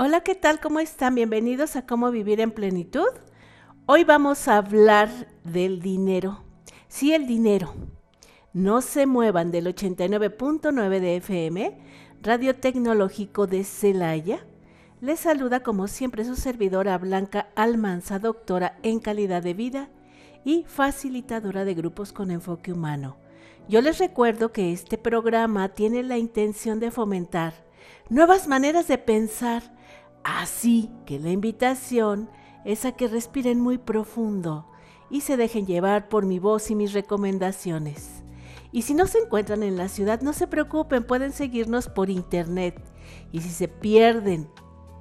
Hola, ¿qué tal? ¿Cómo están? Bienvenidos a Cómo Vivir en Plenitud. Hoy vamos a hablar del dinero. Sí, el dinero. No se muevan del 89.9 de FM, Radio Tecnológico de Celaya. Les saluda como siempre su servidora Blanca Almanza, doctora en calidad de vida y facilitadora de grupos con enfoque humano. Yo les recuerdo que este programa tiene la intención de fomentar nuevas maneras de pensar Así que la invitación es a que respiren muy profundo y se dejen llevar por mi voz y mis recomendaciones. Y si no se encuentran en la ciudad, no se preocupen, pueden seguirnos por internet. Y si se pierden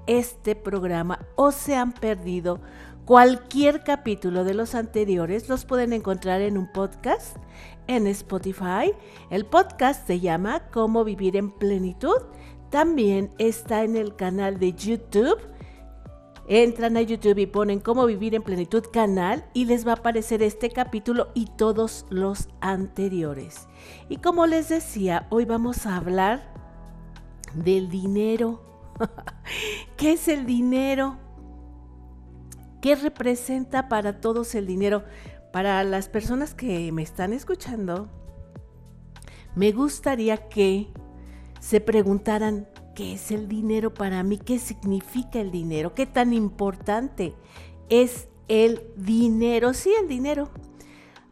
este programa o se han perdido cualquier capítulo de los anteriores, los pueden encontrar en un podcast en Spotify. El podcast se llama Cómo vivir en plenitud también está en el canal de YouTube. Entran a YouTube y ponen cómo vivir en plenitud canal y les va a aparecer este capítulo y todos los anteriores. Y como les decía, hoy vamos a hablar del dinero. ¿Qué es el dinero? ¿Qué representa para todos el dinero? Para las personas que me están escuchando, me gustaría que se preguntaran, ¿qué es el dinero para mí? ¿Qué significa el dinero? ¿Qué tan importante es el dinero? Sí, el dinero.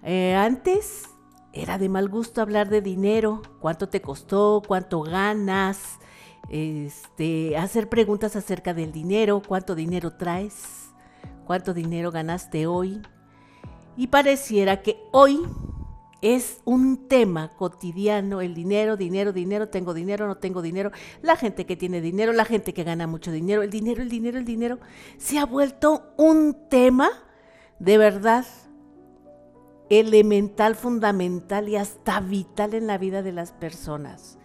Eh, antes era de mal gusto hablar de dinero, cuánto te costó, cuánto ganas, este, hacer preguntas acerca del dinero, cuánto dinero traes, cuánto dinero ganaste hoy. Y pareciera que hoy es un tema cotidiano, el dinero, dinero, dinero, tengo dinero, no tengo dinero, la gente que tiene dinero, la gente que gana mucho dinero, el dinero, el dinero, el dinero, se ha vuelto un tema de verdad elemental, fundamental y hasta vital en la vida de las personas.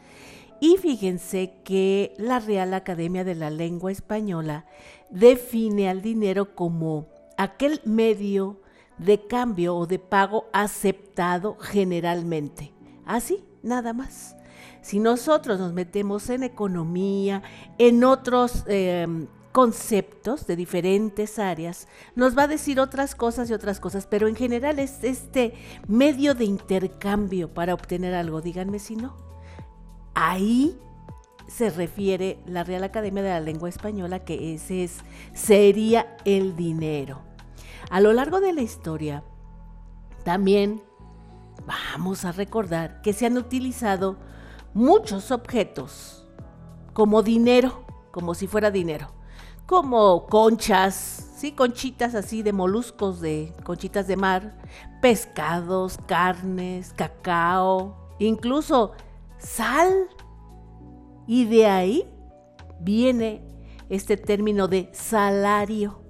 Y fíjense que la Real Academia de la Lengua Española define al dinero como aquel medio de cambio o de pago aceptado generalmente. Así, nada más. Si nosotros nos metemos en economía, en otros em, conceptos de diferentes áreas, nos va a decir otras cosas y otras cosas, pero en general es este medio de intercambio para obtener algo, díganme si no. Ahí se refiere la Real Academia de la Lengua Española que ese es, sería el dinero. A lo largo de la historia, también vamos a recordar que se han utilizado muchos objetos como dinero, como si fuera dinero, como conchas, sí, conchitas así de moluscos de conchitas de mar, pescados, carnes, cacao, incluso sal. Y de ahí viene este término de salario.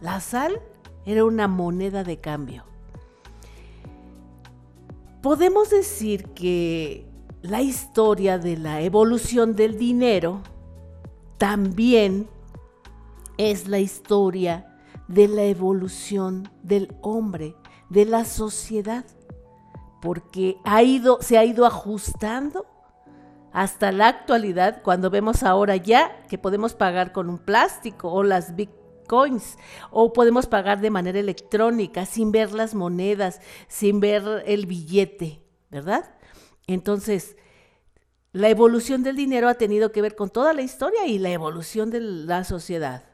La sal era una moneda de cambio. Podemos decir que la historia de la evolución del dinero también es la historia de la evolución del hombre, de la sociedad, porque ha ido, se ha ido ajustando hasta la actualidad, cuando vemos ahora ya que podemos pagar con un plástico o las big o podemos pagar de manera electrónica sin ver las monedas, sin ver el billete, ¿verdad? Entonces, la evolución del dinero ha tenido que ver con toda la historia y la evolución de la sociedad.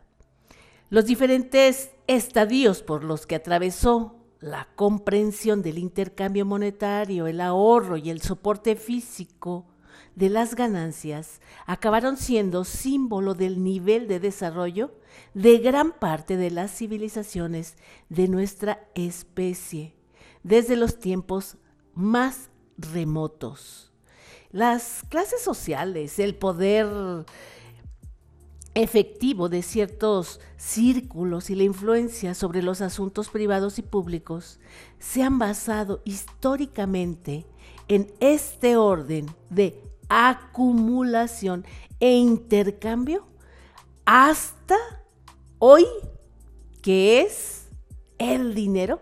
Los diferentes estadios por los que atravesó la comprensión del intercambio monetario, el ahorro y el soporte físico de las ganancias acabaron siendo símbolo del nivel de desarrollo de gran parte de las civilizaciones de nuestra especie, desde los tiempos más remotos. Las clases sociales, el poder efectivo de ciertos círculos y la influencia sobre los asuntos privados y públicos se han basado históricamente en este orden de acumulación e intercambio hasta hoy, que es el dinero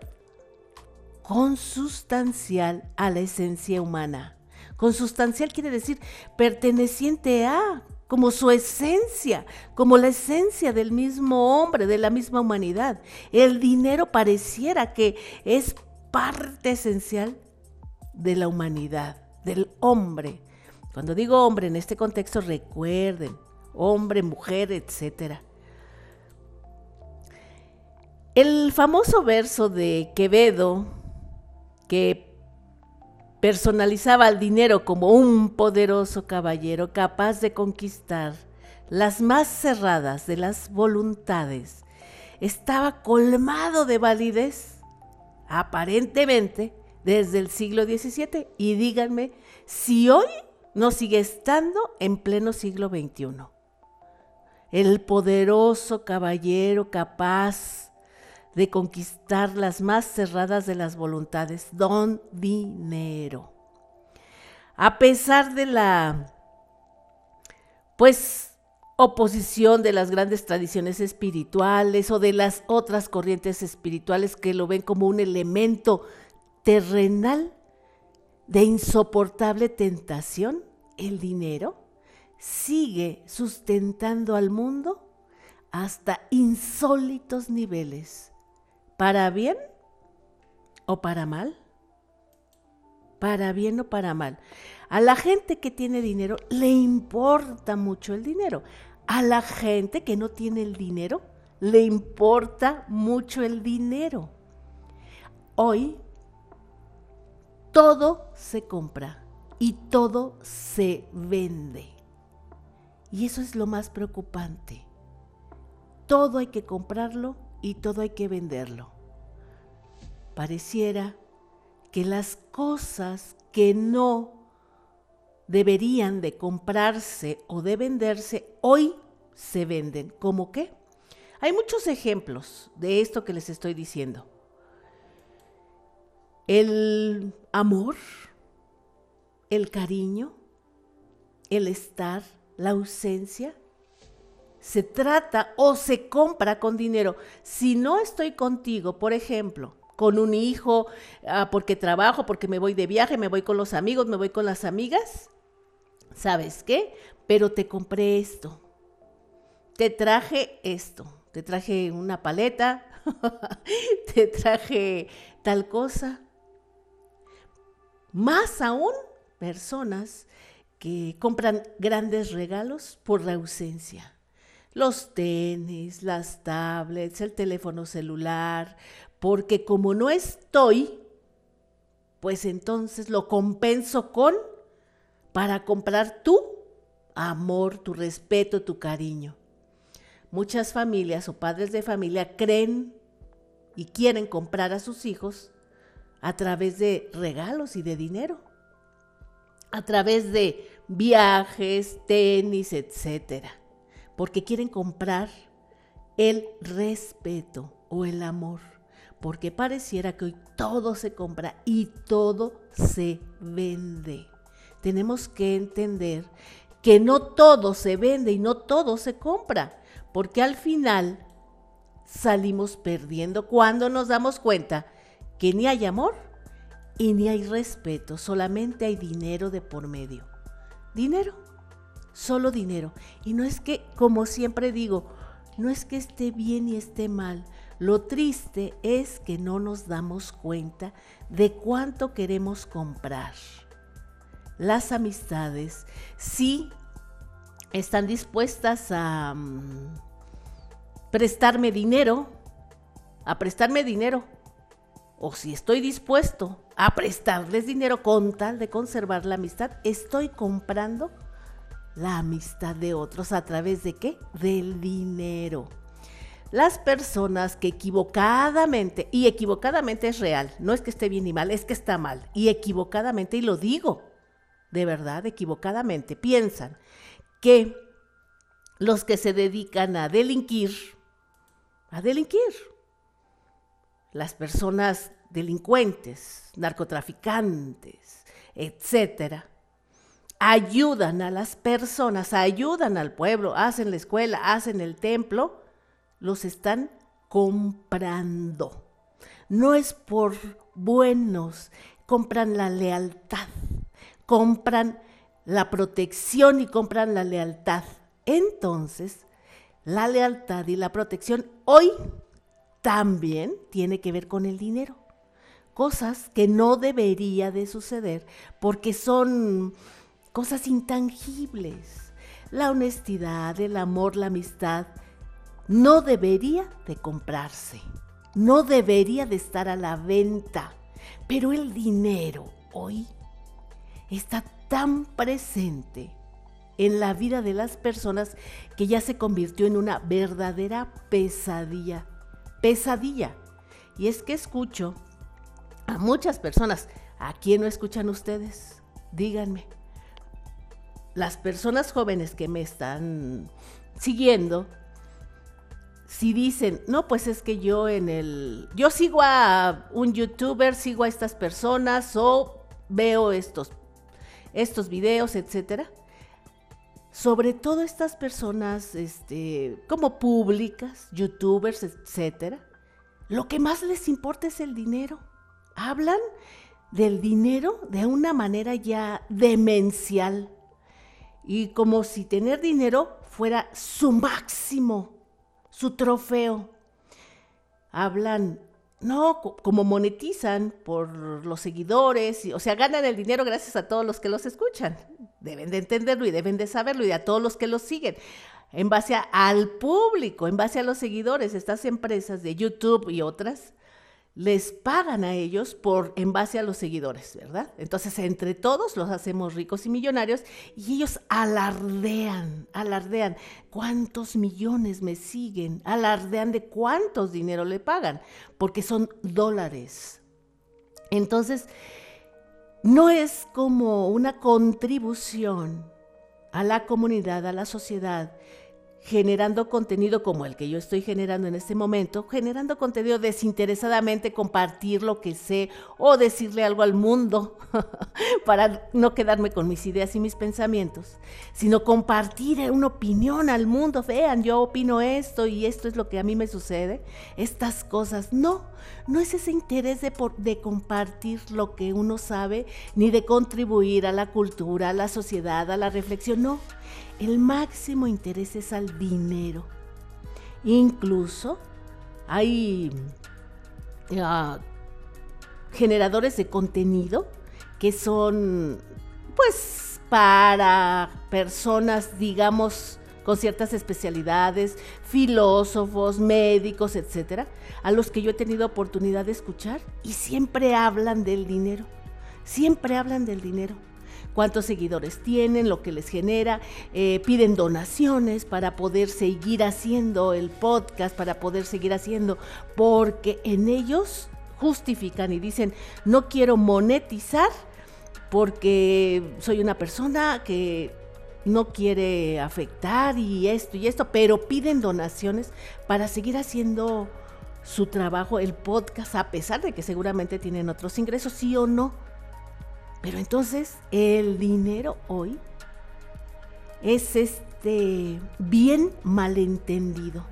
consustancial a la esencia humana. Consustancial quiere decir perteneciente a, como su esencia, como la esencia del mismo hombre, de la misma humanidad. El dinero pareciera que es parte esencial de la humanidad, del hombre. Cuando digo hombre en este contexto, recuerden, hombre, mujer, etc. El famoso verso de Quevedo, que personalizaba al dinero como un poderoso caballero capaz de conquistar las más cerradas de las voluntades, estaba colmado de validez, aparentemente desde el siglo XVII, y díganme si hoy no sigue estando en pleno siglo XXI. El poderoso caballero capaz de conquistar las más cerradas de las voluntades, don dinero. A pesar de la, pues, oposición de las grandes tradiciones espirituales o de las otras corrientes espirituales que lo ven como un elemento terrenal de insoportable tentación, el dinero sigue sustentando al mundo hasta insólitos niveles ¿Para bien o para mal? ¿Para bien o para mal? A la gente que tiene dinero le importa mucho el dinero. A la gente que no tiene el dinero le importa mucho el dinero. Hoy todo se compra y todo se vende. Y eso es lo más preocupante. Todo hay que comprarlo y todo hay que venderlo. Pareciera que las cosas que no deberían de comprarse o de venderse hoy se venden. ¿Cómo qué? Hay muchos ejemplos de esto que les estoy diciendo. El amor, el cariño, el estar, la ausencia, se trata o se compra con dinero. Si no estoy contigo, por ejemplo, con un hijo, ah, porque trabajo, porque me voy de viaje, me voy con los amigos, me voy con las amigas, ¿sabes qué? Pero te compré esto, te traje esto, te traje una paleta, te traje tal cosa. Más aún, personas que compran grandes regalos por la ausencia los tenis, las tablets, el teléfono celular, porque como no estoy, pues entonces lo compenso con para comprar tu amor, tu respeto, tu cariño. Muchas familias o padres de familia creen y quieren comprar a sus hijos a través de regalos y de dinero, a través de viajes, tenis, etcétera porque quieren comprar el respeto o el amor, porque pareciera que hoy todo se compra y todo se vende. Tenemos que entender que no todo se vende y no todo se compra, porque al final salimos perdiendo cuando nos damos cuenta que ni hay amor y ni hay respeto, solamente hay dinero de por medio. Dinero solo dinero. Y no es que, como siempre digo, no es que esté bien y esté mal. Lo triste es que no nos damos cuenta de cuánto queremos comprar. Las amistades sí están dispuestas a mm, prestarme dinero, a prestarme dinero, o si estoy dispuesto a prestarles dinero con tal de conservar la amistad, estoy comprando la amistad de otros a través de qué? Del dinero. Las personas que equivocadamente, y equivocadamente es real, no es que esté bien ni mal, es que está mal, y equivocadamente, y lo digo, de verdad, equivocadamente, piensan que los que se dedican a delinquir, a delinquir, las personas delincuentes, narcotraficantes, etcétera, ayudan a las personas, ayudan al pueblo, hacen la escuela, hacen el templo, los están comprando. No es por buenos, compran la lealtad, compran la protección y compran la lealtad Entonces, la lealtad y la protección hoy también tiene que ver con el dinero. Cosas que no debería de suceder porque son cosas intangibles. La honestidad, el amor, la amistad, no debería de comprarse, no debería de estar a la venta. Pero el dinero hoy está tan presente en la vida de las personas que ya se convirtió en una verdadera pesadilla. Pesadilla. Y es que escucho a muchas personas. ¿A quién no escuchan ustedes? Díganme. Las personas jóvenes que me están siguiendo, si dicen, no, pues es que yo en el, yo sigo a un youtuber, sigo a estas personas o veo estos, estos videos, etcétera sobre todo estas personas este, como públicas, youtubers, etcétera, lo que más les importa es el dinero. Hablan del dinero de una manera ya demencial y como si tener dinero fuera su máximo, su trofeo. Hablan no, como monetizan por los seguidores, o sea, ganan el dinero gracias a todos los que los escuchan. Deben de entenderlo y deben de saberlo y a todos los que los siguen. En base al público, en base a los seguidores, estas empresas de YouTube y otras les pagan a ellos por en base a los seguidores, ¿verdad? Entonces, entre todos los hacemos ricos y millonarios y ellos alardean, alardean cuántos millones me siguen, alardean de cuántos dinero le pagan, porque son dólares. Entonces, no es como una contribución a la comunidad, a la sociedad, generando contenido como el que yo estoy generando en este momento, generando contenido desinteresadamente, compartir lo que sé o decirle algo al mundo para no quedarme con mis ideas y mis pensamientos, sino compartir una opinión al mundo. Vean, yo opino esto y esto es lo que a mí me sucede. Estas cosas, no, no es ese interés de, de compartir lo que uno sabe, ni de contribuir a la cultura, a la sociedad, a la reflexión, no el máximo interés es al dinero. Incluso hay ah, generadores de contenido que son, pues, para personas, digamos, con ciertas especialidades, filósofos, médicos, etcétera, a los que yo he tenido oportunidad de escuchar y siempre hablan del dinero. Siempre hablan del dinero cuántos seguidores tienen, lo que les genera, eh, piden donaciones para poder seguir haciendo el podcast, para poder seguir haciendo, porque en ellos justifican y dicen, no quiero monetizar porque soy una persona que no quiere afectar y esto y esto, pero piden donaciones para seguir haciendo su trabajo, el podcast, a pesar de que seguramente tienen otros ingresos, sí o no. Pero entonces el dinero hoy es este bien malentendido.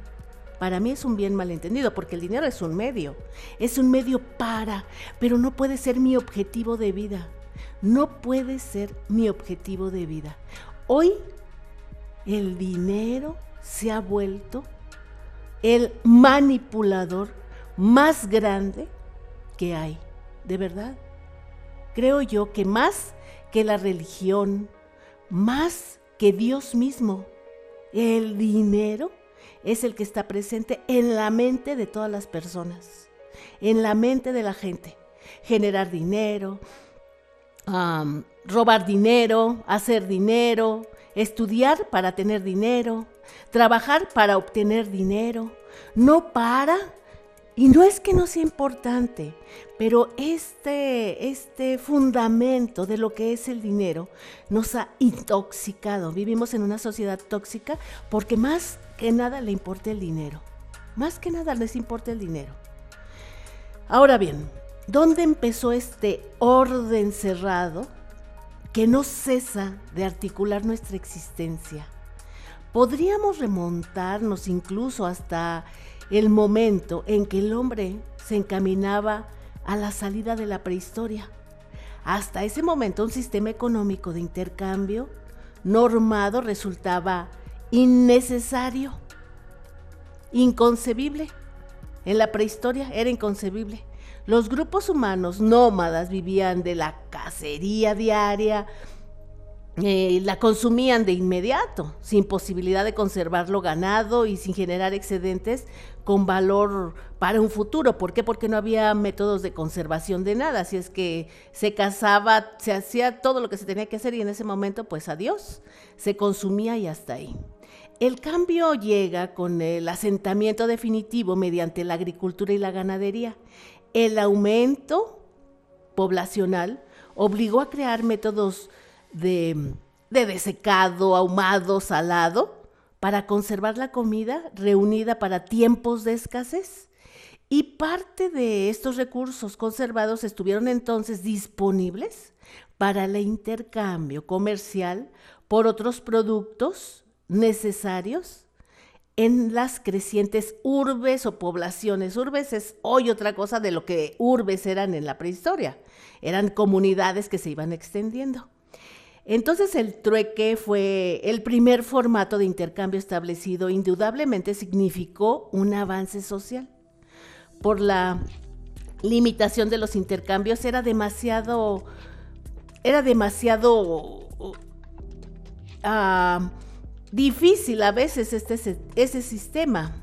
Para mí es un bien malentendido porque el dinero es un medio, es un medio para, pero no puede ser mi objetivo de vida. No puede ser mi objetivo de vida. Hoy el dinero se ha vuelto el manipulador más grande que hay, de verdad creo yo que más que la religión, más que Dios mismo, el dinero es el que está presente en la mente de todas las personas, en la mente de la gente. Generar dinero, robar dinero, hacer dinero, estudiar para tener dinero, trabajar para obtener dinero, no para y no es que no sea importante, pero este, este fundamento de lo que es el dinero nos ha intoxicado. Vivimos en una sociedad tóxica porque más que nada le importa el dinero. Más que nada les importa el dinero. Ahora bien, ¿dónde empezó este orden cerrado que no cesa de articular nuestra existencia? Podríamos remontarnos incluso hasta el momento en que el hombre se encaminaba a la salida de la prehistoria. Hasta ese momento un sistema económico de intercambio normado resultaba innecesario, inconcebible. En la prehistoria era inconcebible. Los grupos humanos nómadas vivían de la cacería diaria, eh, la consumían de inmediato, sin posibilidad de conservarlo ganado y sin generar excedentes con valor para un futuro. ¿Por qué? Porque no había métodos de conservación de nada. Así es que se cazaba, se hacía todo lo que se tenía que hacer y en ese momento, pues adiós, se consumía y hasta ahí. El cambio llega con el asentamiento definitivo mediante la agricultura y la ganadería. El aumento poblacional obligó a crear métodos de, desecado, ahumado, salado, para conservar la comida reunida para tiempos de escasez. Y parte de estos recursos conservados estuvieron entonces disponibles para el intercambio comercial por otros productos necesarios en las crecientes urbes o poblaciones. Urbes es hoy otra cosa de lo que urbes eran en la prehistoria. Eran comunidades que se iban extendiendo. Entonces el trueque fue el primer formato de intercambio establecido, indudablemente significó un avance social. Por la limitación de los intercambios era demasiado, era demasiado ah, difícil a veces este, ese sistema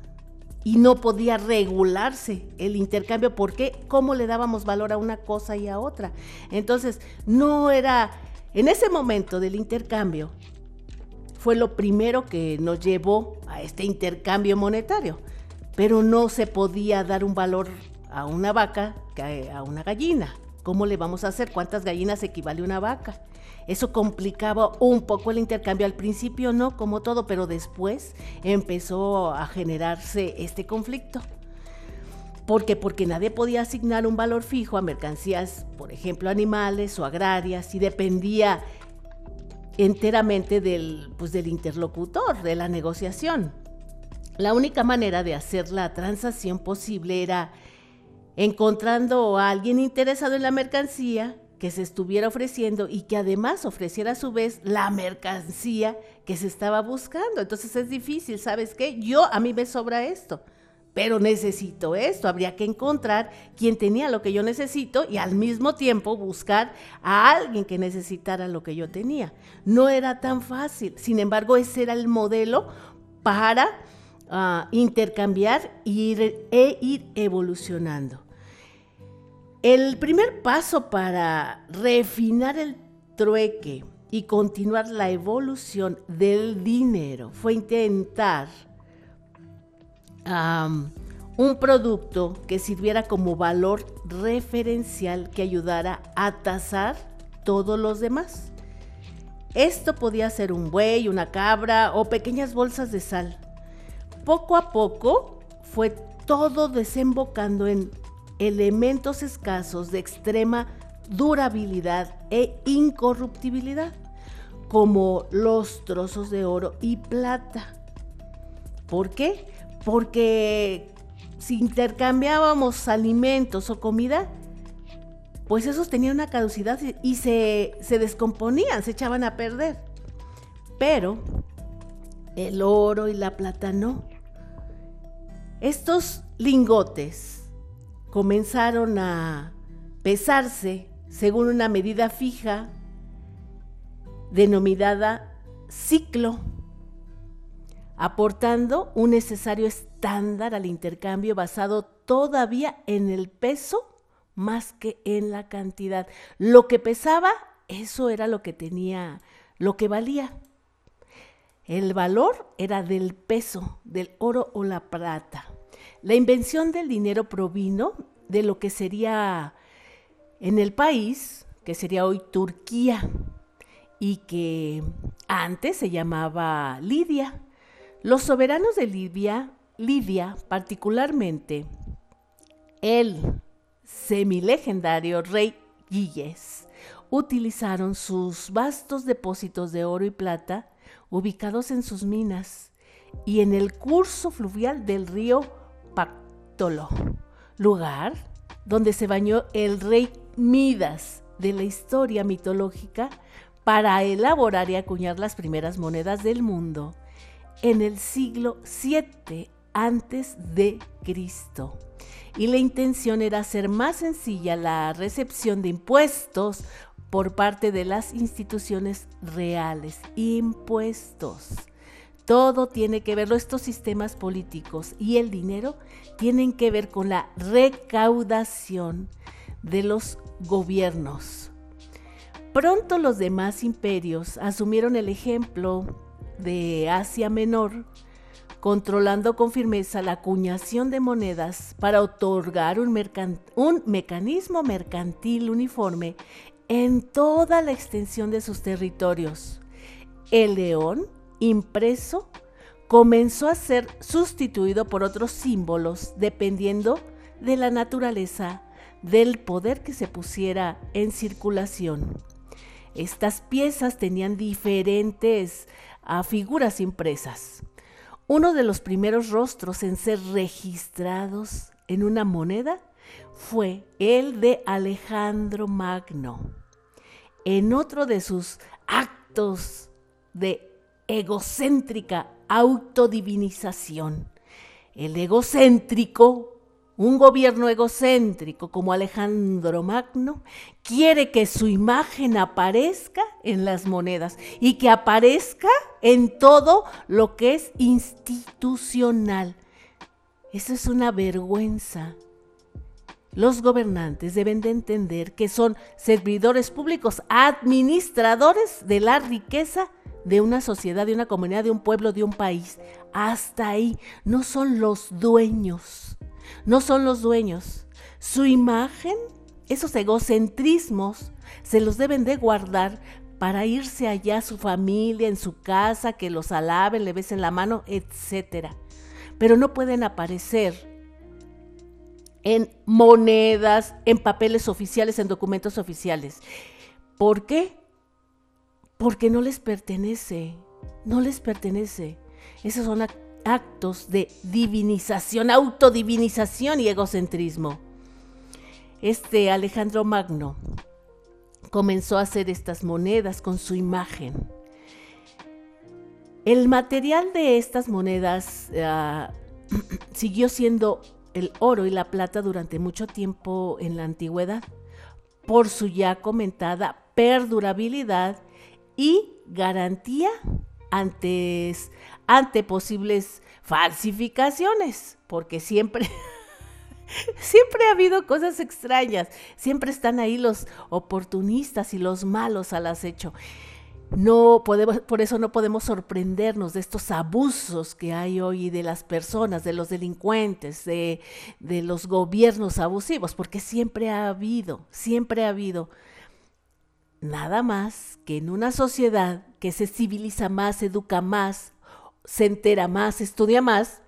y no podía regularse el intercambio porque cómo le dábamos valor a una cosa y a otra. Entonces no era en ese momento del intercambio fue lo primero que nos llevó a este intercambio monetario, pero no se podía dar un valor a una vaca que a una gallina. ¿Cómo le vamos a hacer? ¿Cuántas gallinas equivale una vaca? Eso complicaba un poco el intercambio. Al principio no, como todo, pero después empezó a generarse este conflicto. ¿Por qué? Porque nadie podía asignar un valor fijo a mercancías, por ejemplo, animales o agrarias, y dependía enteramente del, pues, del interlocutor, de la negociación. La única manera de hacer la transacción posible era encontrando a alguien interesado en la mercancía que se estuviera ofreciendo y que además ofreciera a su vez la mercancía que se estaba buscando. Entonces es difícil, ¿sabes qué? Yo a mí me sobra esto pero necesito esto. Habría que encontrar quien tenía lo que yo necesito y al mismo tiempo buscar a alguien que necesitara lo que yo tenía. No era tan fácil. Sin embargo, ese era el modelo para ah, intercambiar e ir evolucionando. El primer paso para refinar el trueque y continuar la evolución del dinero fue intentar un producto que sirviera como valor referencial que ayudara a tasar todos los demás. Esto podía ser un buey, una cabra o pequeñas bolsas de sal. Poco a poco fue todo desembocando en elementos escasos de extrema durabilidad e incorruptibilidad, como los trozos de oro y plata. ¿Por qué? Porque si intercambiábamos alimentos o comida, pues esos tenían una caducidad y se, descomponían, se echaban a perder. Pero el oro y la plata no. Estos lingotes comenzaron a pesarse según una medida fija denominada ciclo aportando un necesario estándar al intercambio basado todavía en el peso más que en la cantidad. Lo que pesaba, eso era lo que tenía, lo que valía. El valor era del peso, del oro o la plata. La invención del dinero provino de lo que sería en el país, que sería hoy Turquía, y que antes se llamaba Lidia los soberanos de Libia, Lidia particularmente, el semilegendario rey Gilles, utilizaron sus vastos depósitos de oro y plata ubicados en sus minas y en el curso fluvial del río Pactolo, lugar donde se bañó el rey Midas de la historia mitológica para elaborar y acuñar las primeras monedas del mundo en el siglo 7 antes de Cristo. Y la intención era hacer más sencilla la recepción de impuestos por parte de las instituciones reales. Impuestos. Todo tiene que ver, estos sistemas políticos y el dinero tienen que ver con la recaudación de los gobiernos. Pronto los demás imperios asumieron el ejemplo de Asia Menor, controlando con firmeza la acuñación de monedas para otorgar un, un, mecanismo mercantil uniforme en toda la extensión de sus territorios. El león impreso comenzó a ser sustituido por otros símbolos dependiendo de la naturaleza del poder que se pusiera en circulación. Estas piezas tenían diferentes ah, figuras impresas. Uno de los primeros rostros en ser registrados en una moneda fue el de Alejandro Magno. En otro de sus actos de egocéntrica autodivinización, el egocéntrico un gobierno egocéntrico como Alejandro Magno quiere que su imagen aparezca en las monedas y que aparezca en todo lo que es institucional. Eso es una vergüenza. Los gobernantes deben de entender que son servidores públicos, administradores de la riqueza de una sociedad, de una comunidad, de un pueblo, de un país. Hasta ahí no son los dueños no son los dueños. Su imagen, esos egocentrismos, se los deben de guardar para irse allá a su familia, en su casa, que los alaben, le besen la mano, etc. Pero no pueden aparecer en monedas, en papeles oficiales, en documentos oficiales. ¿Por qué? Porque no les pertenece, no les pertenece. Esas son actos de divinización, autodivinización y egocentrismo. Este Alejandro Magno comenzó a hacer estas monedas con su imagen. El material de estas monedas ah, siguió siendo el oro y la plata durante mucho tiempo en la antigüedad, por su ya comentada perdurabilidad y garantía antes, ante posibles falsificaciones, porque siempre, siempre ha habido cosas extrañas, siempre están ahí los oportunistas y los malos al acecho. No podemos, por eso no podemos sorprendernos de estos abusos que hay hoy de las personas, de los delincuentes, de, de los gobiernos abusivos, porque siempre ha habido, siempre ha habido. Nada más que en una sociedad que se civiliza más, educa más, se entera más, estudia más,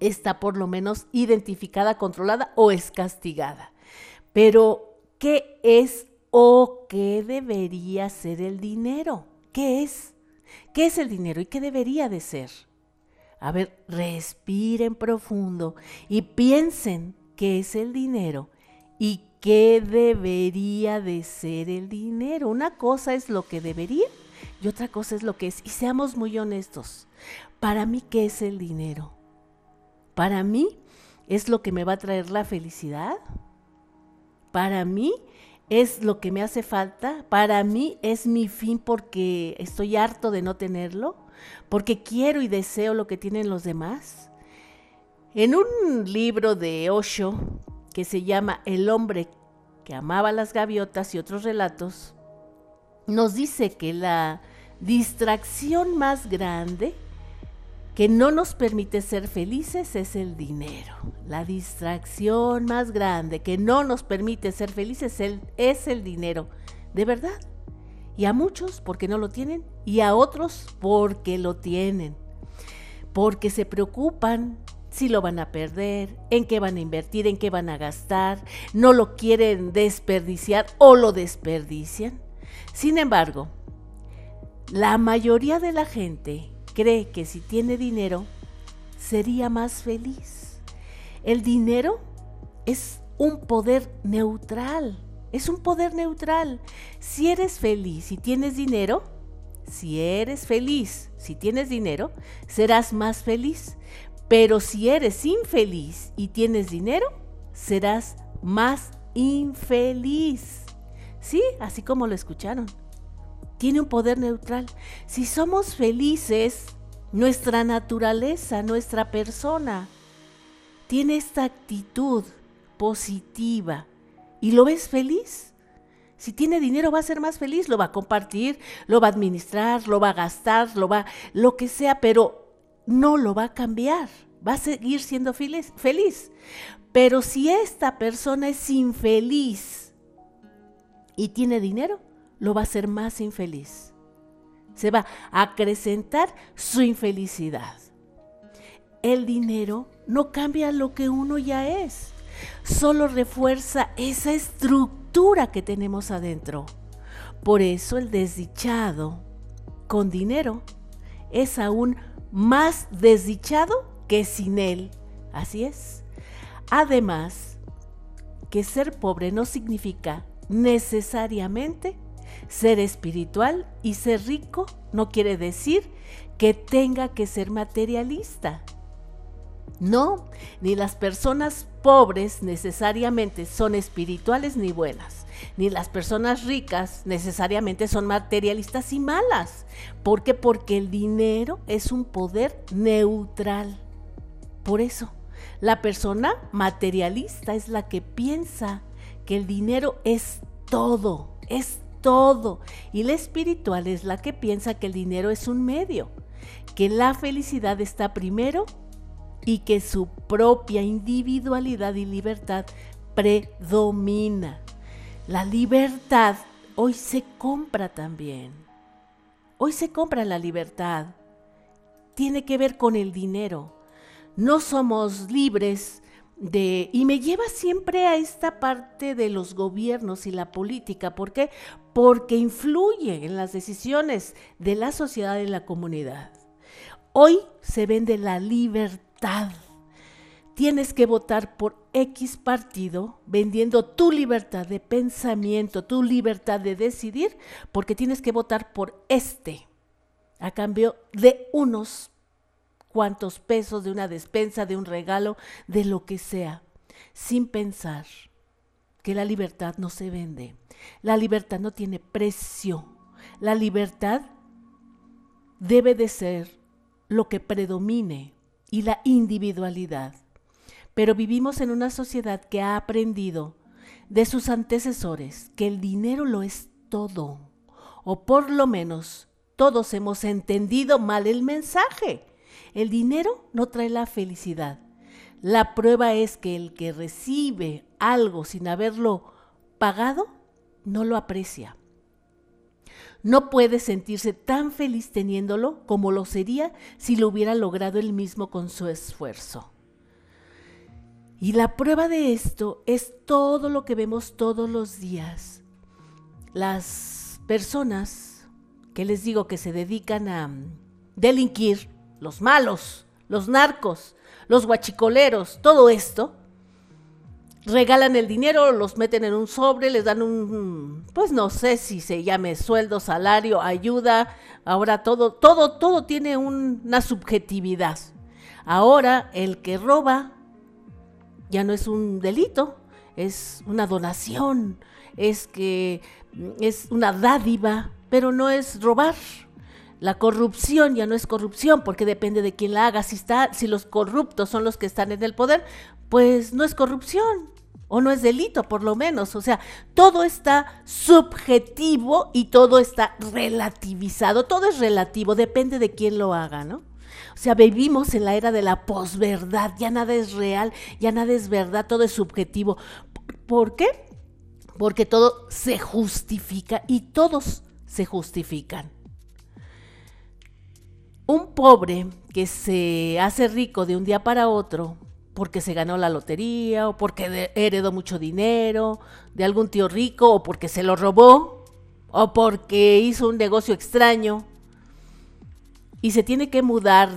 está por lo menos identificada, controlada o es castigada. Pero, ¿qué es o qué debería ser el dinero? ¿Qué es? ¿Qué es el dinero y qué debería de ser? A ver, respiren profundo y piensen qué es el dinero y qué debería de ser el dinero. Una cosa es lo que debería y otra cosa es lo que es. Y seamos muy honestos. Para mí, ¿qué es el dinero? Para mí es lo que me va a traer la felicidad. Para mí es lo que me hace falta. Para mí es mi fin porque estoy harto de no tenerlo. Porque quiero y deseo lo que tienen los demás. En un libro de Osho que se llama El hombre que amaba las gaviotas y otros relatos, nos dice que la distracción más grande que no nos permite ser felices es el dinero. La distracción más grande que no nos permite ser felices es el, dinero. De verdad. Y a muchos porque no lo tienen y a otros porque lo tienen. Porque se preocupan si lo van a perder, en qué van a invertir, en qué van a gastar, no lo quieren desperdiciar o lo desperdician. Sin embargo, la mayoría de la gente cree que si tiene dinero, sería más feliz. El dinero es un poder neutral, es un poder neutral. Si eres feliz y tienes dinero, si eres feliz, si tienes dinero, serás más feliz. Pero si eres infeliz y tienes dinero, serás más infeliz. Sí, así como lo escucharon. Tiene un poder neutral. Si somos felices, nuestra naturaleza, nuestra persona, tiene esta actitud positiva y lo ves feliz. Si tiene dinero va a ser más feliz, lo va a compartir, lo va a administrar, lo va a gastar, lo va lo que sea, pero no lo va a cambiar. Va a seguir siendo feliz, feliz. Pero si esta persona es infeliz y tiene dinero, lo va a hacer más infeliz. Se va a acrecentar su infelicidad. El dinero no cambia lo que uno ya es, solo refuerza esa estructura que tenemos adentro. Por eso el desdichado con dinero es aún más desdichado que sin él. Así es. Además, que ser pobre no significa necesariamente ser espiritual y ser rico no quiere decir que tenga que ser materialista. No, ni las personas pobres necesariamente son espirituales ni buenas, ni las personas ricas necesariamente son materialistas y malas. ¿Por qué? Porque el dinero es un poder neutral. Por eso, la persona materialista es la que piensa que el dinero es todo, es todo. Y la espiritual es la que piensa que el dinero es un medio, que la felicidad está primero y que su propia individualidad y libertad predomina. La libertad hoy se compra también. Hoy se compra la libertad. Tiene que ver con el dinero no somos libres Y me lleva siempre a esta parte de los gobiernos y la política. ¿Por qué? Porque influye en las decisiones de la sociedad y la comunidad. Hoy se vende la libertad. Tienes que votar por X partido vendiendo tu libertad de pensamiento, tu libertad de decidir, porque tienes que votar por este a cambio de unos cuantos pesos de una despensa, de un regalo, de lo que sea, sin pensar que la libertad no se vende. La libertad no tiene precio. La libertad debe de ser lo que predomine y la individualidad. Pero vivimos en una sociedad que ha aprendido de sus antecesores que el dinero lo es todo, o por lo menos todos hemos entendido mal el mensaje. El dinero no trae la felicidad. La prueba es que el que recibe algo sin haberlo pagado, no lo aprecia. No puede sentirse tan feliz teniéndolo como lo sería si lo hubiera logrado él mismo con su esfuerzo. Y la prueba de esto es todo lo que vemos todos los días. Las personas que les digo que se dedican a delinquir, los malos, los narcos, los guachicoleros, todo esto, regalan el dinero, los meten en un sobre, les dan un, pues no sé si se llame sueldo, salario, ayuda, ahora todo, todo, todo tiene una subjetividad. Ahora el que roba ya no es un delito, es una donación, es que es una dádiva, pero no es robar. La corrupción ya no es corrupción porque depende de quién la haga. Si, está, si los corruptos son los que están en el poder, pues no es corrupción o no es delito, por lo menos. O sea, todo está subjetivo y todo está relativizado. Todo es relativo, depende de quién lo haga, ¿no? O sea, vivimos en la era de la posverdad, ya nada es real, ya nada es verdad, todo es subjetivo. ¿Por qué? Porque todo se justifica y todos se justifican. Un pobre que se hace rico de un día para otro porque se ganó la lotería o porque heredó mucho dinero de algún tío rico o porque se lo robó o porque hizo un negocio extraño y se tiene que mudar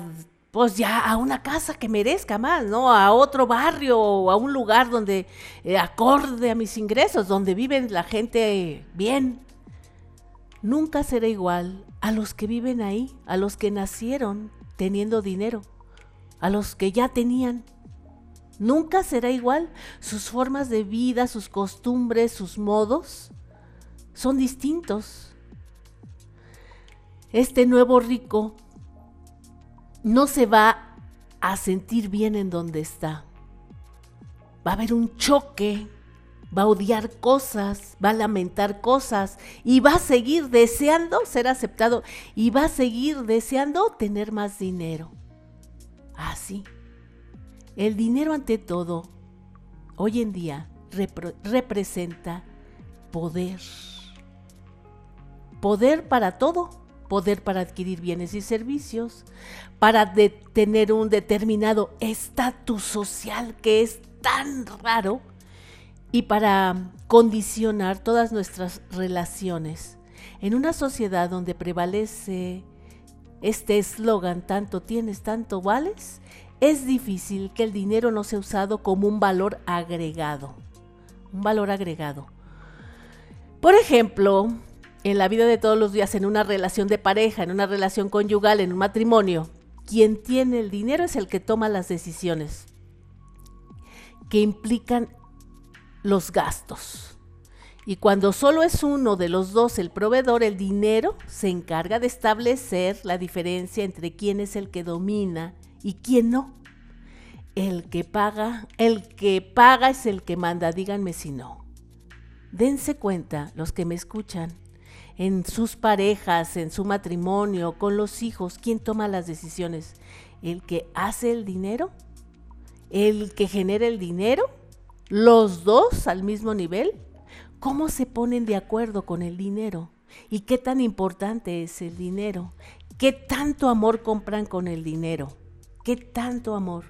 pues ya a una casa que merezca más, ¿no? A otro barrio o a un lugar donde eh, acorde a mis ingresos, donde viven la gente bien. nunca será igual a los que viven ahí, a los que nacieron teniendo dinero, a los que ya tenían. Nunca será igual. Sus formas de vida, sus costumbres, sus modos son distintos. Este nuevo rico no se va a sentir bien en donde está. Va a haber un choque, va a odiar cosas, va a lamentar cosas y va a seguir deseando ser aceptado y va a seguir deseando tener más dinero. Así. el dinero ante todo, hoy en día, representa poder. Poder para todo poder para adquirir bienes y servicios, para tener un determinado estatus social que es tan raro y para condicionar todas nuestras relaciones. En una sociedad donde prevalece este eslogan, tanto tienes, tanto vales, es difícil que el dinero no sea usado como un valor agregado. Un valor agregado. Por ejemplo, en la vida de todos los días, en una relación de pareja, en una relación conyugal, en un matrimonio, quien tiene el dinero es el que toma las decisiones que implican los gastos. Y cuando solo es uno de los dos el proveedor, el dinero se encarga de establecer la diferencia entre quién es el que domina y quién no. El que paga, el que paga es el que manda, díganme si no. Dense cuenta, los que me escuchan, en sus parejas, en su matrimonio, con los hijos, ¿quién toma las decisiones? ¿El que hace el dinero? ¿El que genera el dinero? ¿Los dos al mismo nivel? ¿Cómo se ponen de acuerdo con el dinero? ¿Y qué tan importante es el dinero? ¿Qué tanto amor compran con el dinero? ¿Qué tanto amor?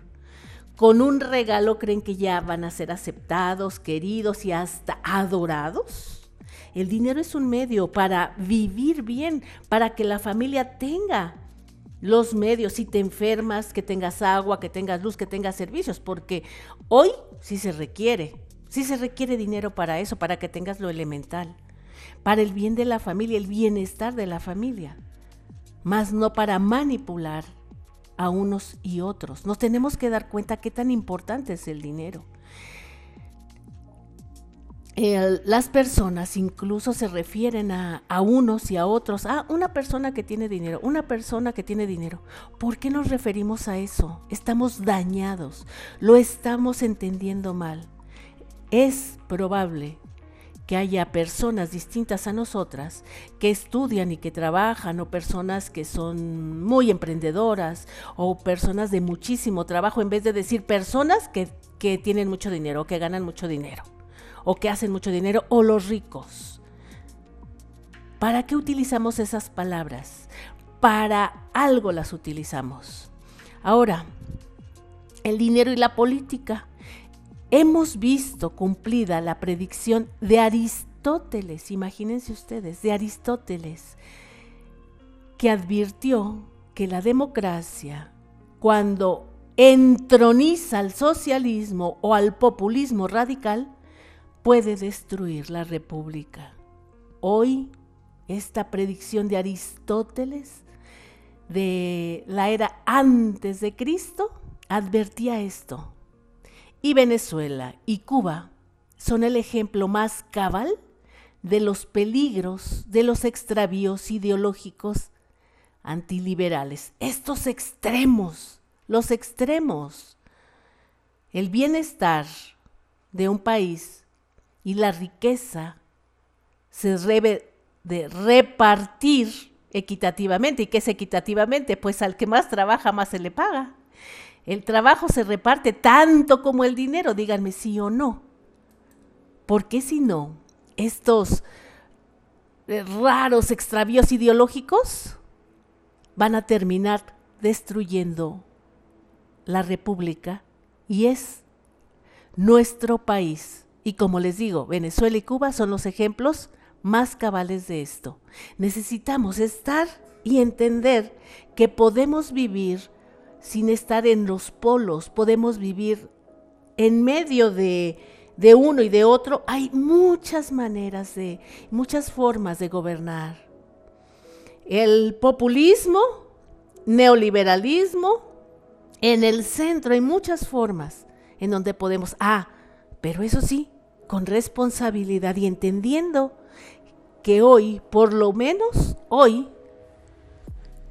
¿Con un regalo creen que ya van a ser aceptados, queridos y hasta adorados? El dinero es un medio para vivir bien, para que la familia tenga los medios, si te enfermas, que tengas agua, que tengas luz, que tengas servicios, porque hoy sí se requiere, sí se requiere dinero para eso, para que tengas lo elemental, para el bien de la familia, el bienestar de la familia, más no para manipular a unos y otros. Nos tenemos que dar cuenta qué tan importante es el dinero las personas incluso se refieren a, a, unos y a otros. Ah, una persona que tiene dinero, una persona que tiene dinero. ¿Por qué nos referimos a eso? Estamos dañados, lo estamos entendiendo mal. Es probable que haya personas distintas a nosotras que estudian y que trabajan o personas que son muy emprendedoras o personas de muchísimo trabajo en vez de decir personas que, que tienen mucho dinero o que ganan mucho dinero o que hacen mucho dinero o los ricos. ¿Para qué utilizamos esas palabras? Para algo las utilizamos. Ahora, el dinero y la política. Hemos visto cumplida la predicción de Aristóteles, imagínense ustedes, de Aristóteles, que advirtió que la democracia, cuando entroniza al socialismo o al populismo radical, puede destruir la república. Hoy, esta predicción de Aristóteles de la era antes de Cristo advertía esto. Y Venezuela y Cuba son el ejemplo más cabal de los peligros, de los extravíos ideológicos antiliberales. Estos extremos, los extremos. El bienestar de un país y la riqueza se debe de repartir equitativamente. ¿Y qué es equitativamente? Pues al que más trabaja, más se le paga. El trabajo se reparte tanto como el dinero, díganme sí o no. Porque si no, estos eh, raros extravíos ideológicos van a terminar destruyendo la república y es nuestro país y como les digo, Venezuela y Cuba son los ejemplos más cabales de esto. Necesitamos estar y entender que podemos vivir sin estar en los polos, podemos vivir en medio de, uno y de otro. Hay muchas maneras de, muchas formas de gobernar. el populismo, neoliberalismo, en el centro hay muchas formas en donde podemos, ah, pero eso sí, con responsabilidad y entendiendo que hoy, por lo menos hoy,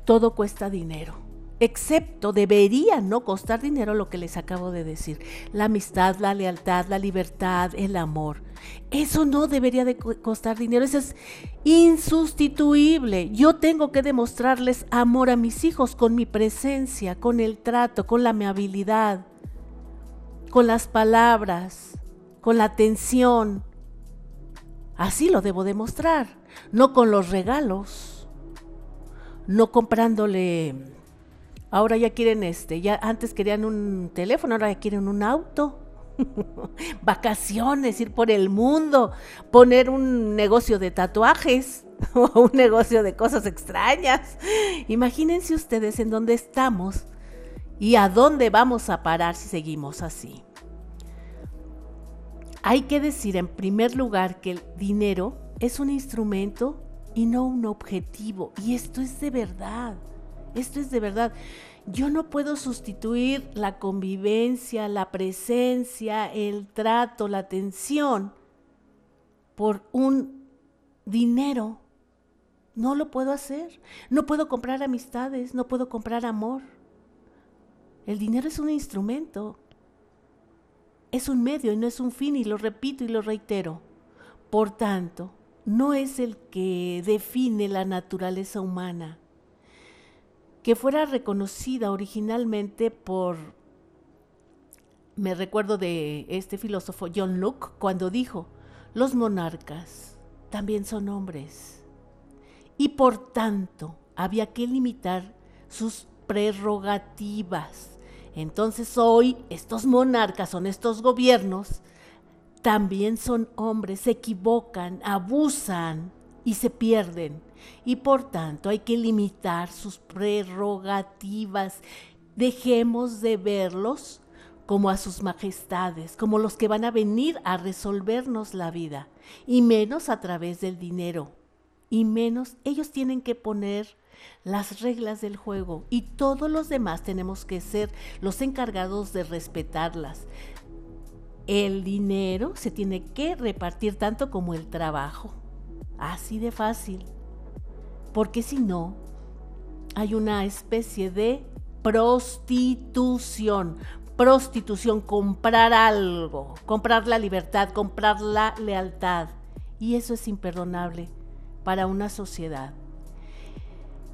todo cuesta dinero excepto debería no costar dinero lo que les acabo de decir. La amistad, la lealtad, la libertad, el amor. Eso no debería de costar dinero, eso es insustituible. Yo tengo que demostrarles amor a mis hijos con mi presencia, con el trato, con la amabilidad, con las palabras, con la atención. Así lo debo demostrar, no con los regalos, no comprándole Ahora ya quieren este, ya antes querían un teléfono, ahora ya quieren un auto. Vacaciones, ir por el mundo, poner un negocio de tatuajes o un negocio de cosas extrañas. Imagínense ustedes en dónde estamos y a dónde vamos a parar si seguimos así. Hay que decir en primer lugar que el dinero es un instrumento y no un objetivo. Y esto es de verdad. Esto es de verdad. Yo no puedo sustituir la convivencia, la presencia, el trato, la atención por un dinero. No lo puedo hacer. No puedo comprar amistades, no puedo comprar amor. El dinero es un instrumento. Es un medio y no es un fin, y lo repito y lo reitero. Por tanto, no es el que define la naturaleza humana que fuera reconocida originalmente por, me recuerdo de este filósofo John Locke, cuando dijo, los monarcas también son hombres. Y por tanto, había que limitar sus prerrogativas. Entonces hoy estos monarcas son estos gobiernos, también son hombres, se equivocan, abusan y se pierden y por tanto hay que limitar sus prerrogativas. Dejemos de verlos como a sus majestades, como los que van a venir a resolvernos la vida, y menos a través del dinero, y menos ellos tienen que poner las reglas del juego y todos los demás tenemos que ser los encargados de respetarlas. El dinero se tiene que repartir tanto como el trabajo, así de fácil porque si no, hay una especie de prostitución. Prostitución, comprar algo, comprar la libertad, comprar la lealtad. Y eso es imperdonable para una sociedad.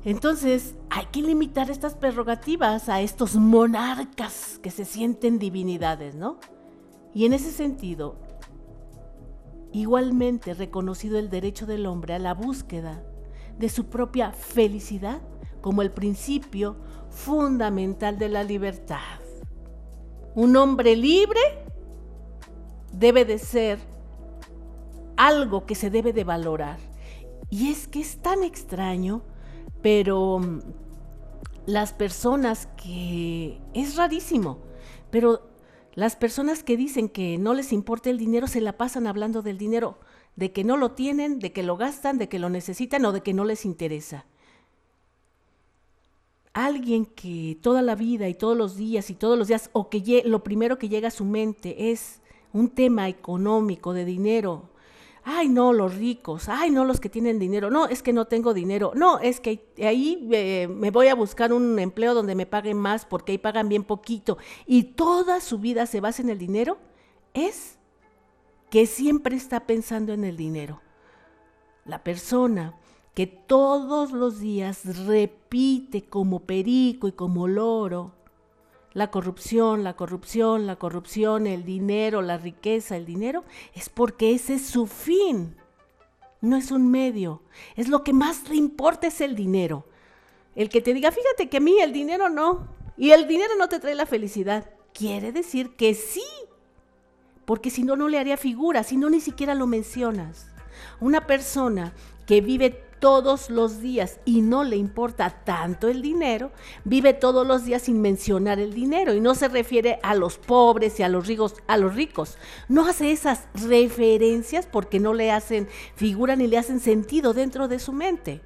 Entonces, hay que limitar estas prerrogativas a estos monarcas que se sienten divinidades, ¿no? Y en ese sentido, igualmente reconocido el derecho del hombre a la búsqueda de su propia felicidad como el principio fundamental de la libertad. Un hombre libre debe de ser algo que se debe de valorar. Y es que es tan extraño, pero mm, las personas que... es rarísimo, pero las personas que dicen que no les importa el dinero se la pasan hablando del dinero de que no lo tienen, de que lo gastan, de que lo necesitan o de que no les interesa. Alguien que toda la vida y todos los días y todos los días, o que lo primero que llega a su mente es un tema económico, de dinero. Ay, no, los ricos, ay, no, los que tienen dinero, no, es que no tengo dinero, no, es que ahí eh, me voy a buscar un empleo donde me paguen más porque ahí pagan bien poquito y toda su vida se basa en el dinero, es que siempre está pensando en el dinero. La persona que todos los días repite como perico y como loro la corrupción, la corrupción, la corrupción, el dinero, la riqueza, el dinero, es porque ese es su fin. No es un medio. Es lo que más le importa es el dinero. El que te diga, fíjate que a mí el dinero no. Y el dinero no te trae la felicidad. Quiere decir que sí porque si no, no le haría figura, si no, ni siquiera lo mencionas. Una persona que vive todos los días y no le importa tanto el dinero, vive todos los días sin mencionar el dinero y no se refiere a los pobres y a los ricos, a los ricos. No hace esas referencias porque no le hacen figura ni le hacen sentido dentro de su mente.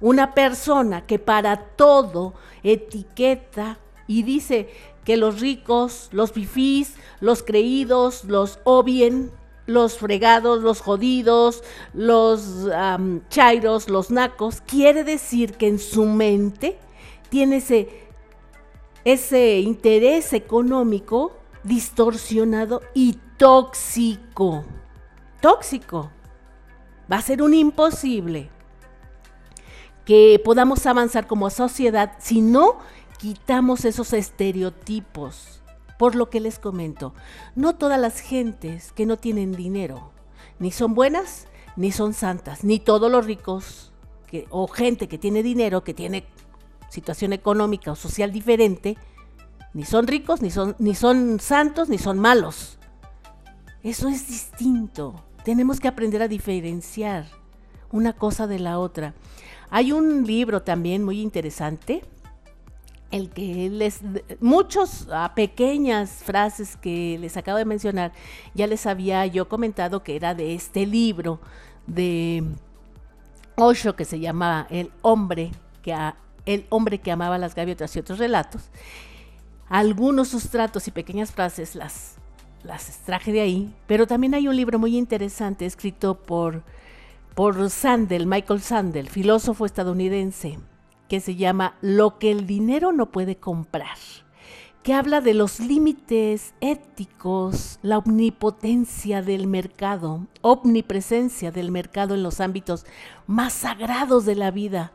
Una persona que para todo etiqueta y dice que los ricos, los fifís, los creídos, los obien, los fregados, los jodidos, los chairos, los nacos, quiere decir que en su mente tiene ese interés económico distorsionado y tóxico. Tóxico. Va a ser un imposible que podamos avanzar como sociedad si no quitamos esos estereotipos. Por lo que les comento, no todas las gentes que no tienen dinero, ni son buenas, ni son santas, ni todos los ricos o gente que tiene dinero, que tiene situación económica o social diferente, ni son ricos, ni son, ni son santos, ni son malos. Eso es distinto. Tenemos que aprender a diferenciar una cosa de la otra. Hay un libro también muy interesante, el que les, muchos a pequeñas frases que les acabo de mencionar, ya les había yo comentado que era de este libro de Osho que se llama El hombre que, el hombre que amaba las gaviotas y otros relatos. Algunos sustratos y pequeñas frases las, las extraje de ahí, pero también hay un libro muy interesante escrito por por Sandel, Michael Sandel, filósofo estadounidense, que se llama Lo que el dinero no puede comprar, que habla de los límites éticos, la omnipotencia del mercado, omnipresencia del mercado en los ámbitos más sagrados de la vida,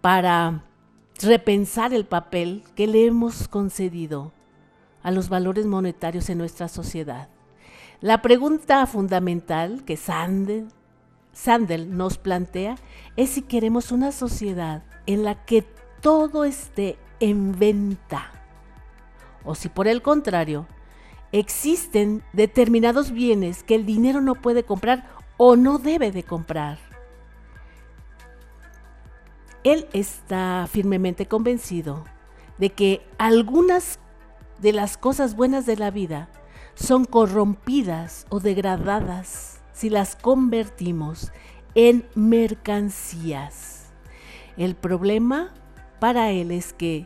para repensar el papel que le hemos concedido a los valores monetarios en nuestra sociedad. La pregunta fundamental que Sandel Sandel nos plantea es si queremos una sociedad en la que todo esté en venta o si por el contrario existen determinados bienes que el dinero no puede comprar o no debe de comprar. Él está firmemente convencido de que algunas de las cosas buenas de la vida son corrompidas o degradadas si las convertimos en mercancías. El problema para él es que,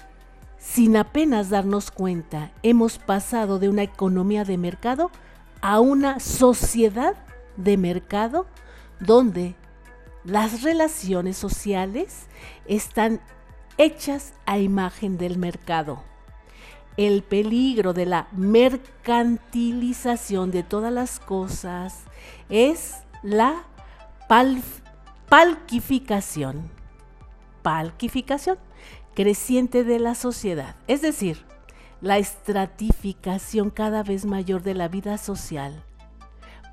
sin apenas darnos cuenta, hemos pasado de una economía de mercado a una sociedad de mercado donde las relaciones sociales están hechas a imagen del mercado. El peligro de la mercantilización de todas las cosas es la palquificación. Palquificación creciente de la sociedad, es decir, la estratificación cada vez mayor de la vida social.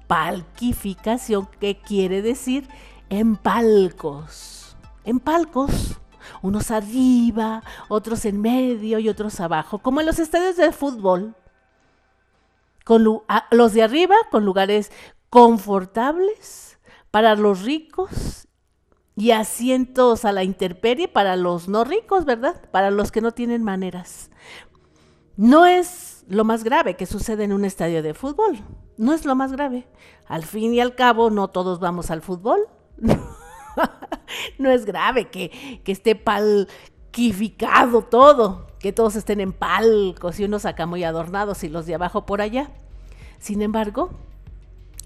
Palquificación, que quiere decir en palcos. En palcos, unos arriba, otros en medio y otros abajo, como en los estadios de fútbol. Con los de arriba con lugares confortables para los ricos y asientos a la intemperie para los no ricos, ¿verdad? Para los que no tienen maneras. No es lo más grave que sucede en un estadio de fútbol. No es lo más grave. Al fin y al cabo, no todos vamos al fútbol. no es grave que, que esté palquificado todo, que todos estén en palcos y unos acá muy adornados y los de abajo por allá. Sin embargo,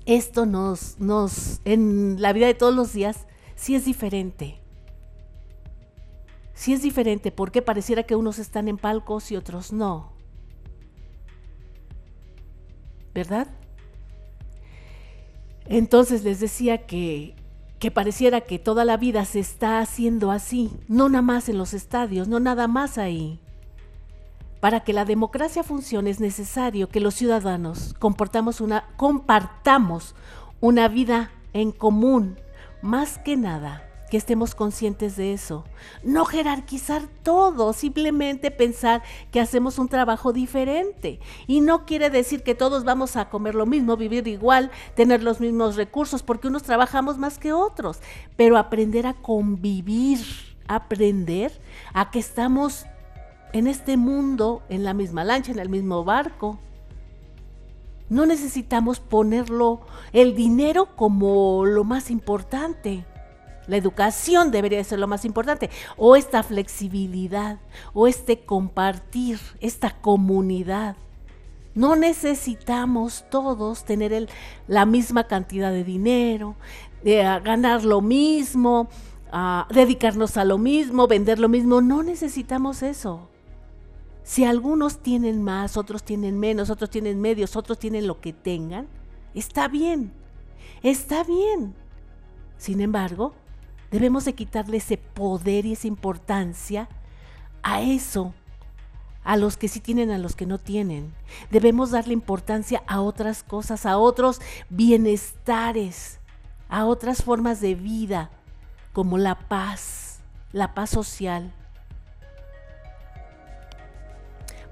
esto nos, nos, en la vida de todos los días, sí es diferente. Sí es diferente porque pareciera que unos están en palcos y otros no. ¿Verdad? Entonces les decía que, que pareciera que toda la vida se está haciendo así, no nada más en los estadios, no nada más ahí. Para que la democracia funcione es necesario que los ciudadanos una, compartamos una vida en común, más que nada que estemos conscientes de eso. No jerarquizar todo, simplemente pensar que hacemos un trabajo diferente. Y no quiere decir que todos vamos a comer lo mismo, vivir igual, tener los mismos recursos, porque unos trabajamos más que otros, pero aprender a convivir, aprender a que estamos en este mundo, en la misma lancha, en el mismo barco. No necesitamos ponerlo el dinero como lo más importante. La educación debería ser lo más importante. O esta flexibilidad, o este compartir, esta comunidad. No necesitamos todos tener la misma cantidad de dinero, de ganar lo mismo, dedicarnos a lo mismo, vender lo mismo. No necesitamos eso. Si algunos tienen más, otros tienen menos, otros tienen medios, otros tienen lo que tengan, está bien, está bien. Sin embargo, debemos de quitarle ese poder y esa importancia a eso, a los que sí tienen, a los que no tienen. Debemos darle importancia a otras cosas, a otros bienestares, a otras formas de vida, como la paz, la paz social.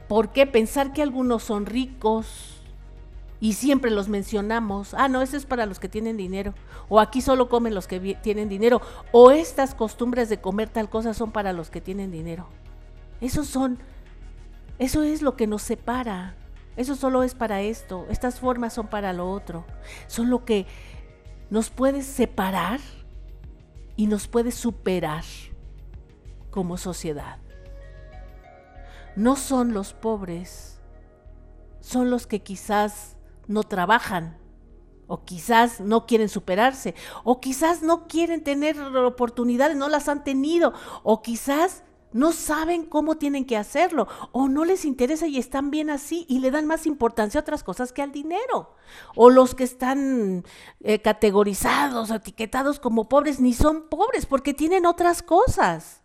¿Por qué pensar que algunos son ricos y siempre los mencionamos? Ah, no, eso es para los que tienen dinero. O aquí solo comen los que tienen dinero. O estas costumbres de comer tal cosa son para los que tienen dinero. Esos son, eso es lo que nos separa. Eso solo es para esto. Estas formas son para lo otro. Son lo que nos puede separar y nos puede superar como sociedad. No son los pobres, son los que quizás no trabajan, o quizás no quieren superarse, o quizás no quieren tener oportunidades, no las han tenido, o quizás no saben cómo tienen que hacerlo o no les interesa y están bien así y le dan más importancia a otras cosas que al dinero. O los que están eh, categorizados, etiquetados como pobres, ni son pobres porque tienen otras cosas.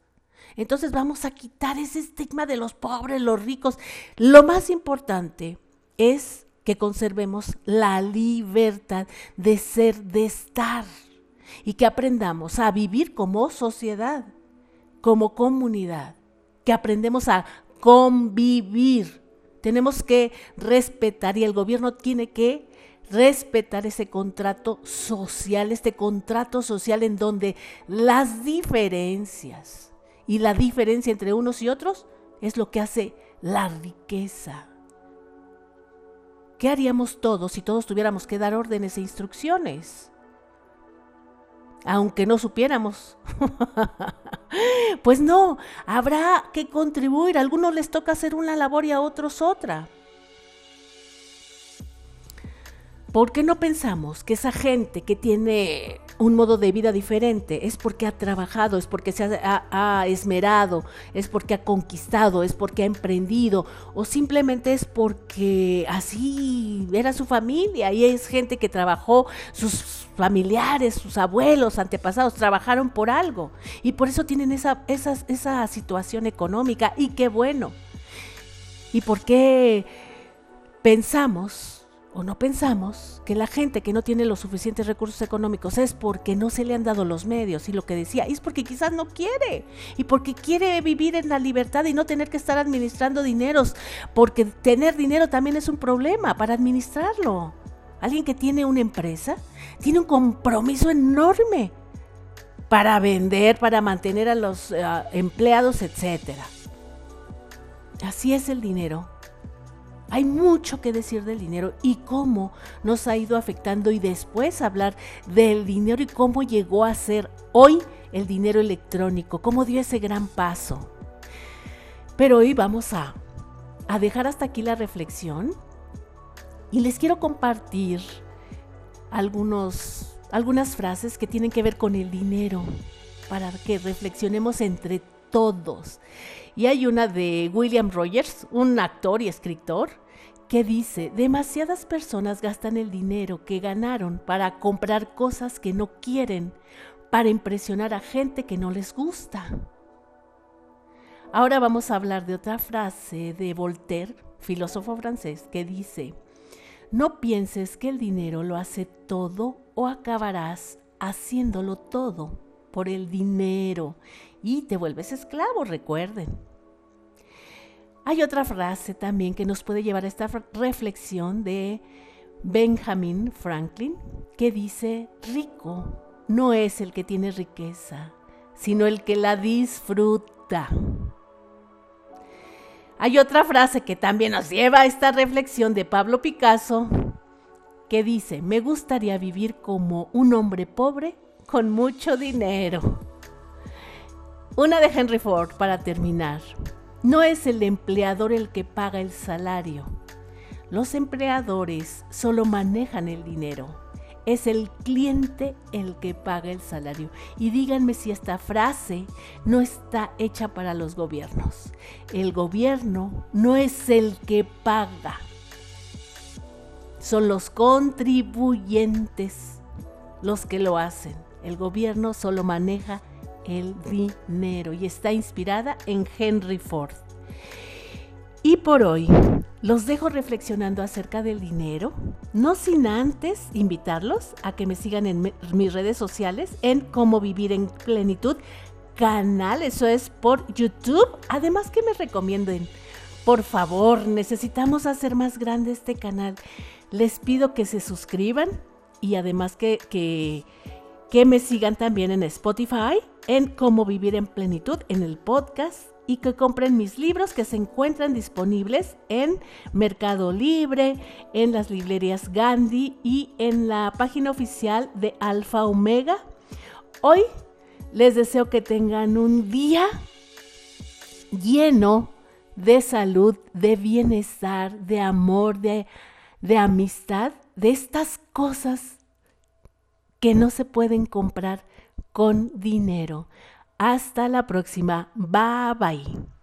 Entonces vamos a quitar ese estigma de los pobres, los ricos. Lo más importante es que conservemos la libertad de ser, de estar y que aprendamos a vivir como sociedad como comunidad, que aprendemos a convivir. Tenemos que respetar y el gobierno tiene que respetar ese contrato social, este contrato social en donde las diferencias y la diferencia entre unos y otros es lo que hace la riqueza. ¿Qué haríamos todos si todos tuviéramos que dar órdenes e instrucciones? aunque no supiéramos. pues no, habrá que contribuir. A algunos les toca hacer una labor y a otros otra. ¿Por qué no pensamos que esa gente que tiene un modo de vida diferente es porque ha trabajado, es porque se ha, esmerado, es porque ha conquistado, es porque ha emprendido o simplemente es porque así era su familia y es gente que trabajó, sus familiares, sus abuelos, antepasados trabajaron por algo y por eso tienen esa, situación económica y qué bueno. ¿Y por qué pensamos o no pensamos que la gente que no tiene los suficientes recursos económicos es porque no se le han dado los medios y lo que decía es porque quizás no quiere y porque quiere vivir en la libertad y no tener que estar administrando dineros, porque tener dinero también es un problema para administrarlo. Alguien que tiene una empresa tiene un compromiso enorme para vender, para mantener a los eh, empleados, etcétera. Así es el dinero hay mucho que decir del dinero y cómo nos ha ido afectando y después hablar del dinero y cómo llegó a ser hoy el dinero electrónico, cómo dio ese gran paso. Pero hoy vamos a, a dejar hasta aquí la reflexión y les quiero compartir algunos, algunas frases que tienen que ver con el dinero para que reflexionemos entre todos. Y hay una de William Rogers, un actor y escritor, que dice, demasiadas personas gastan el dinero que ganaron para comprar cosas que no quieren, para impresionar a gente que no les gusta. Ahora vamos a hablar de otra frase de Voltaire, filósofo francés, que dice, no pienses que el dinero lo hace todo o acabarás haciéndolo todo por el dinero y te vuelves esclavo, recuerden. Hay otra frase también que nos puede llevar a esta reflexión de Benjamin Franklin que dice, rico no es el que tiene riqueza, sino el que la disfruta. Hay otra frase que también nos lleva a esta reflexión de Pablo Picasso que dice, me gustaría vivir como un hombre pobre con mucho dinero. Una de Henry Ford para terminar. No es el empleador el que paga el salario. Los empleadores solo manejan el dinero. Es el cliente el que paga el salario. Y díganme si esta frase no está hecha para los gobiernos. El gobierno no es el que paga. Son los contribuyentes los que lo hacen. El gobierno solo maneja el dinero y está inspirada en Henry Ford. Y por hoy los dejo reflexionando acerca del dinero, no sin antes invitarlos a que me sigan en mis redes sociales en Cómo Vivir en Plenitud, canal, eso es por YouTube, además que me recomienden. Por favor, necesitamos hacer más grande este canal. Les pido que se suscriban y además que, que, que me sigan también en Spotify en Cómo Vivir en Plenitud, en el podcast y que compren mis libros que se encuentran disponibles en Mercado Libre, en las librerías Gandhi y en la página oficial de Alfa Omega. Hoy les deseo que tengan un día lleno de salud, de bienestar, de amor, de, de amistad, de estas cosas que no se pueden comprar con dinero. Hasta la próxima. Bye bye.